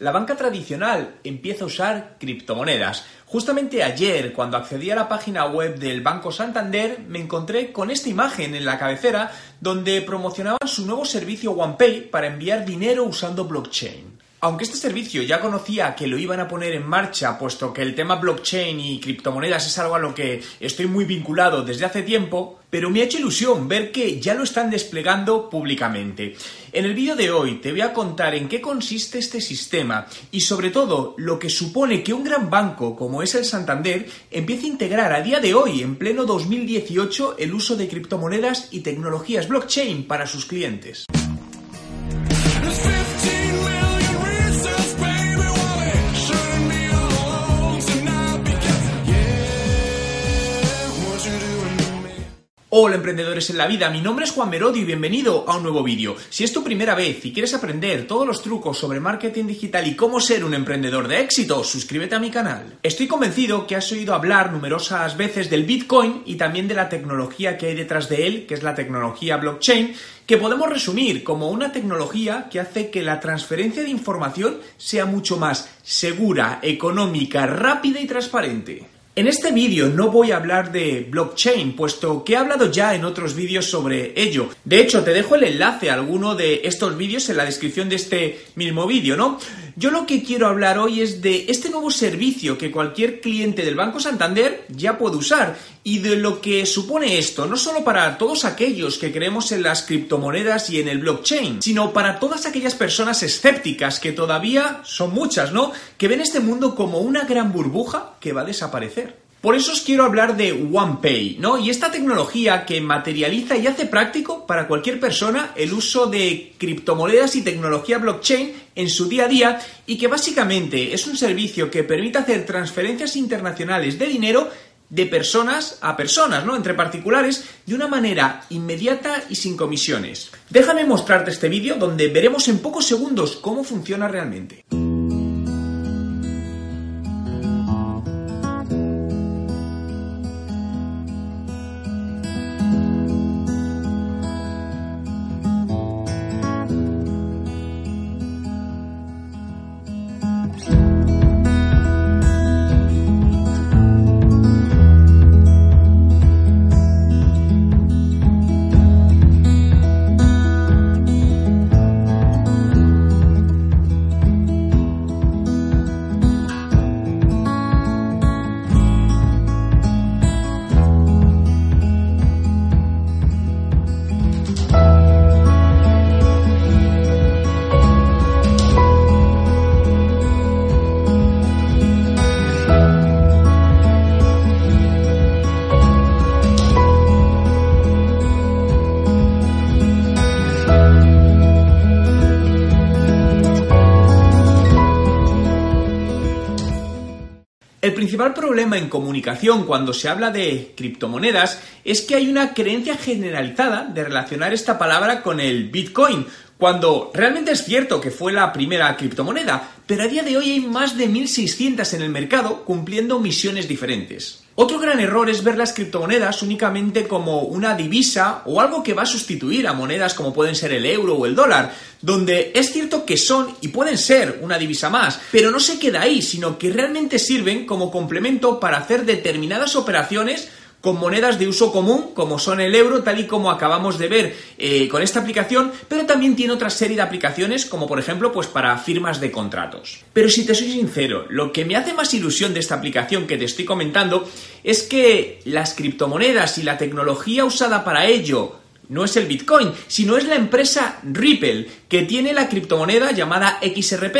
La banca tradicional empieza a usar criptomonedas. Justamente ayer, cuando accedí a la página web del Banco Santander, me encontré con esta imagen en la cabecera donde promocionaban su nuevo servicio OnePay para enviar dinero usando blockchain. Aunque este servicio ya conocía que lo iban a poner en marcha, puesto que el tema blockchain y criptomonedas es algo a lo que estoy muy vinculado desde hace tiempo, pero me ha hecho ilusión ver que ya lo están desplegando públicamente. En el vídeo de hoy te voy a contar en qué consiste este sistema y sobre todo lo que supone que un gran banco como es el Santander empiece a integrar a día de hoy, en pleno 2018, el uso de criptomonedas y tecnologías blockchain para sus clientes. Hola emprendedores en la vida, mi nombre es Juan Merodio y bienvenido a un nuevo vídeo. Si es tu primera vez y quieres aprender todos los trucos sobre marketing digital y cómo ser un emprendedor de éxito, suscríbete a mi canal. Estoy convencido que has oído hablar numerosas veces del Bitcoin y también de la tecnología que hay detrás de él, que es la tecnología blockchain, que podemos resumir como una tecnología que hace que la transferencia de información sea mucho más segura, económica, rápida y transparente. En este vídeo no voy a hablar de blockchain, puesto que he hablado ya en otros vídeos sobre ello. De hecho, te dejo el enlace a alguno de estos vídeos en la descripción de este mismo vídeo, ¿no? Yo lo que quiero hablar hoy es de este nuevo servicio que cualquier cliente del Banco Santander ya puede usar y de lo que supone esto, no solo para todos aquellos que creemos en las criptomonedas y en el blockchain, sino para todas aquellas personas escépticas que todavía son muchas, ¿no? Que ven este mundo como una gran burbuja que va a desaparecer. Por eso os quiero hablar de OnePay, ¿no? Y esta tecnología que materializa y hace práctico para cualquier persona el uso de criptomonedas y tecnología blockchain en su día a día y que básicamente es un servicio que permite hacer transferencias internacionales de dinero de personas a personas, ¿no? Entre particulares, de una manera inmediata y sin comisiones. Déjame mostrarte este vídeo donde veremos en pocos segundos cómo funciona realmente. El principal problema en comunicación cuando se habla de criptomonedas es que hay una creencia generalizada de relacionar esta palabra con el Bitcoin, cuando realmente es cierto que fue la primera criptomoneda, pero a día de hoy hay más de 1.600 en el mercado cumpliendo misiones diferentes. Otro gran error es ver las criptomonedas únicamente como una divisa o algo que va a sustituir a monedas como pueden ser el euro o el dólar, donde es cierto que son y pueden ser una divisa más, pero no se queda ahí, sino que realmente sirven como complemento para hacer determinadas operaciones con monedas de uso común, como son el euro, tal y como acabamos de ver eh, con esta aplicación, pero también tiene otra serie de aplicaciones, como por ejemplo, pues para firmas de contratos. Pero si te soy sincero, lo que me hace más ilusión de esta aplicación que te estoy comentando es que las criptomonedas y la tecnología usada para ello no es el Bitcoin, sino es la empresa Ripple, que tiene la criptomoneda llamada XRP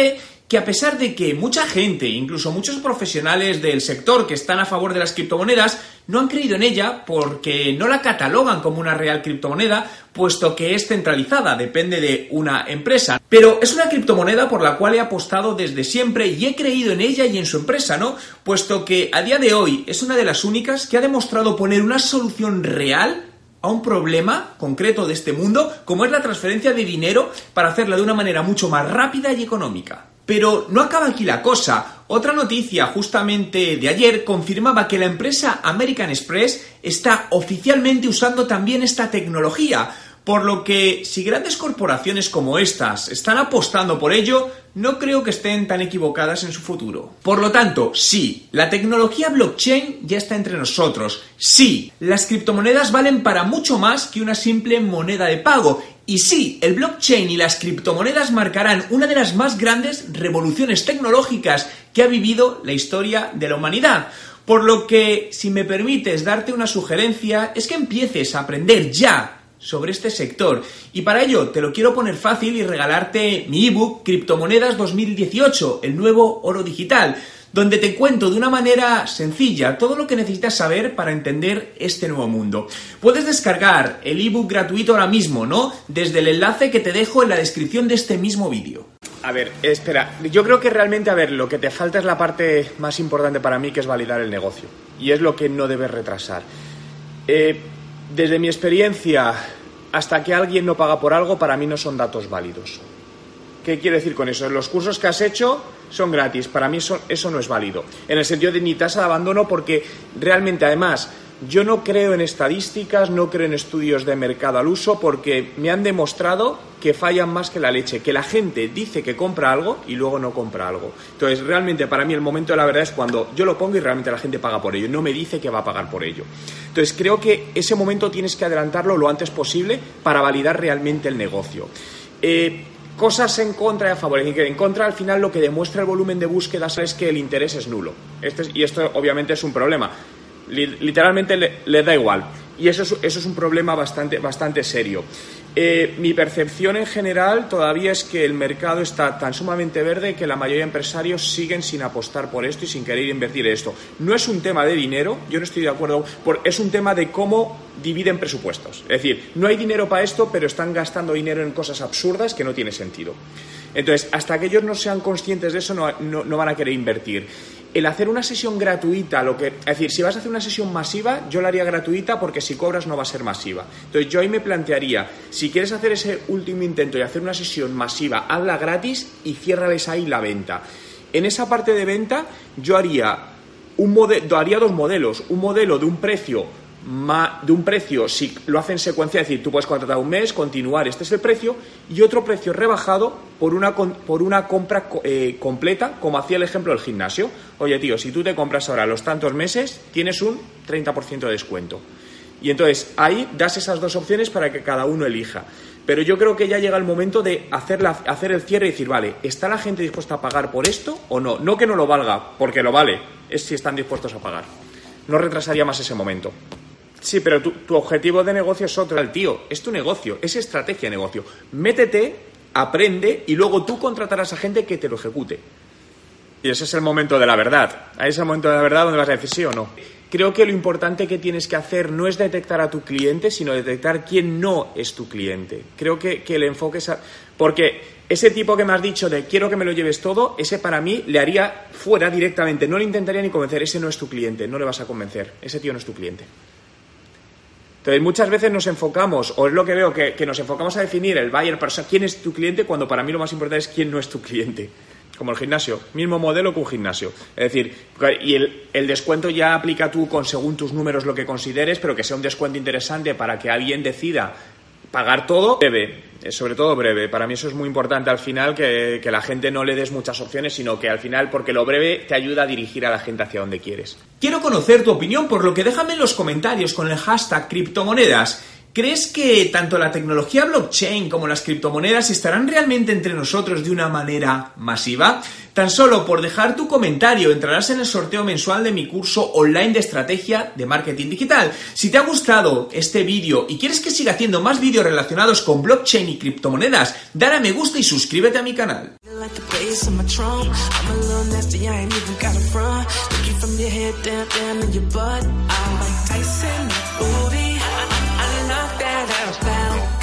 que a pesar de que mucha gente, incluso muchos profesionales del sector que están a favor de las criptomonedas, no han creído en ella porque no la catalogan como una real criptomoneda, puesto que es centralizada, depende de una empresa. Pero es una criptomoneda por la cual he apostado desde siempre y he creído en ella y en su empresa, ¿no? Puesto que a día de hoy es una de las únicas que ha demostrado poner una solución real a un problema concreto de este mundo, como es la transferencia de dinero para hacerla de una manera mucho más rápida y económica. Pero no acaba aquí la cosa. Otra noticia justamente de ayer confirmaba que la empresa American Express está oficialmente usando también esta tecnología, Por lo que si grandes corporaciones como estas están apostando por ello, no creo que estén tan equivocadas en su futuro. Por lo tanto, sí, la tecnología blockchain ya está entre nosotros. Sí, las criptomonedas valen para mucho más que una simple moneda de pago. Y sí, el blockchain y las criptomonedas marcarán una de las más grandes revoluciones tecnológicas que ha vivido la historia de la humanidad. Por lo que, si me permites darte una sugerencia, es que empieces a aprender ya sobre este sector. Y para ello te lo quiero poner fácil y regalarte mi ebook Criptomonedas 2018, el nuevo oro digital, donde te cuento de una manera sencilla todo lo que necesitas saber para entender este nuevo mundo. Puedes descargar el ebook gratuito ahora mismo, ¿no? Desde el enlace que te dejo en la descripción de este mismo vídeo. A ver, espera, yo creo que realmente, a ver, lo que te falta es la parte más importante para mí, que es validar el negocio. Y es lo que no debes retrasar. Eh, desde mi experiencia, hasta que alguien no paga por algo, para mí no son datos válidos. ¿Qué quiere decir con eso? Los cursos que has hecho son gratis, para mí eso, eso no es válido. En el sentido de ni tasa de abandono, porque realmente, además, yo no creo en estadísticas, no creo en estudios de mercado al uso porque me han demostrado que fallan más que la leche, que la gente dice que compra algo y luego no compra algo. Entonces, realmente para mí el momento de la verdad es cuando yo lo pongo y realmente la gente paga por ello, no me dice que va a pagar por ello. Entonces, creo que ese momento tienes que adelantarlo lo antes posible para validar realmente el negocio. Eh, cosas en contra y a favor. En contra, al final, lo que demuestra el volumen de búsquedas es que el interés es nulo. Este y esto, obviamente, es un problema literalmente le, da igual. Y eso es, eso es un problema bastante, bastante serio. Eh, mi percepción en general todavía es que el mercado está tan sumamente verde que la mayoría de empresarios siguen sin apostar por esto y sin querer invertir esto. No es un tema de dinero, yo no estoy de acuerdo, es un tema de cómo dividen presupuestos. Es decir, no hay dinero para esto, pero están gastando dinero en cosas absurdas que no tiene sentido. Entonces, hasta que ellos no sean conscientes de eso, no van a querer invertir el hacer una sesión gratuita, lo que, es decir, si vas a hacer una sesión masiva, yo la haría gratuita porque si cobras no va a ser masiva. Entonces yo ahí me plantearía, si quieres hacer ese último intento y hacer una sesión masiva, hazla gratis y ciérrales ahí la venta. En esa parte de venta yo haría un haría dos modelos, un modelo de un precio de un precio, si lo hacen secuencia, es decir, tú puedes contratar un mes, continuar, este es el precio, y otro precio rebajado por una, por una compra eh, completa, como hacía el ejemplo del gimnasio. Oye, tío, si tú te compras ahora los tantos meses, tienes un 30% de descuento. Y entonces ahí das esas dos opciones para que cada uno elija. Pero yo creo que ya llega el momento de hacer, hacer el cierre y decir, vale, ¿está la gente dispuesta a pagar por esto o no? No que no lo valga, porque lo vale, es si están dispuestos a pagar. No retrasaría más ese momento. Sí, pero tu, objetivo de negocio es otro. El tío, es tu negocio, es estrategia de negocio. Métete, aprende y luego tú contratarás a gente que te lo ejecute. Y ese es el momento de la verdad. Ahí es el momento de la verdad donde vas a decir sí o no. Creo que lo importante que tienes que hacer no es detectar a tu cliente, sino detectar quién no es tu cliente. Creo que, que el enfoque es... Porque ese tipo que me has dicho de quiero que me lo lleves todo, ese para mí le haría fuera directamente. No le intentaría ni convencer. Ese no es tu cliente, no le vas a convencer. Ese tío no es tu cliente. Entonces, muchas veces nos enfocamos, o es lo que veo, que, nos enfocamos a definir el buyer persona, quién es tu cliente, cuando para mí lo más importante es quién no es tu cliente. Como el gimnasio, mismo modelo que un gimnasio. Es decir, y el, el descuento ya aplica tú con según tus números lo que consideres, pero que sea un descuento interesante para que alguien decida pagar todo breve, sobre todo breve. Para mí eso es muy importante al final, que, que, la gente no le des muchas opciones, sino que al final, porque lo breve te ayuda a dirigir a la gente hacia donde quieres. Quiero conocer tu opinión, por lo que déjame en los comentarios con el hashtag criptomonedas. ¿Crees que tanto la tecnología blockchain como las criptomonedas estarán realmente entre nosotros de una manera masiva? Tan solo por dejar tu comentario entrarás en el sorteo mensual de mi curso online de estrategia de marketing digital. Si te ha gustado este vídeo y quieres que siga haciendo más vídeos relacionados con blockchain y criptomonedas, dale a me gusta y suscríbete a mi canal. that I down.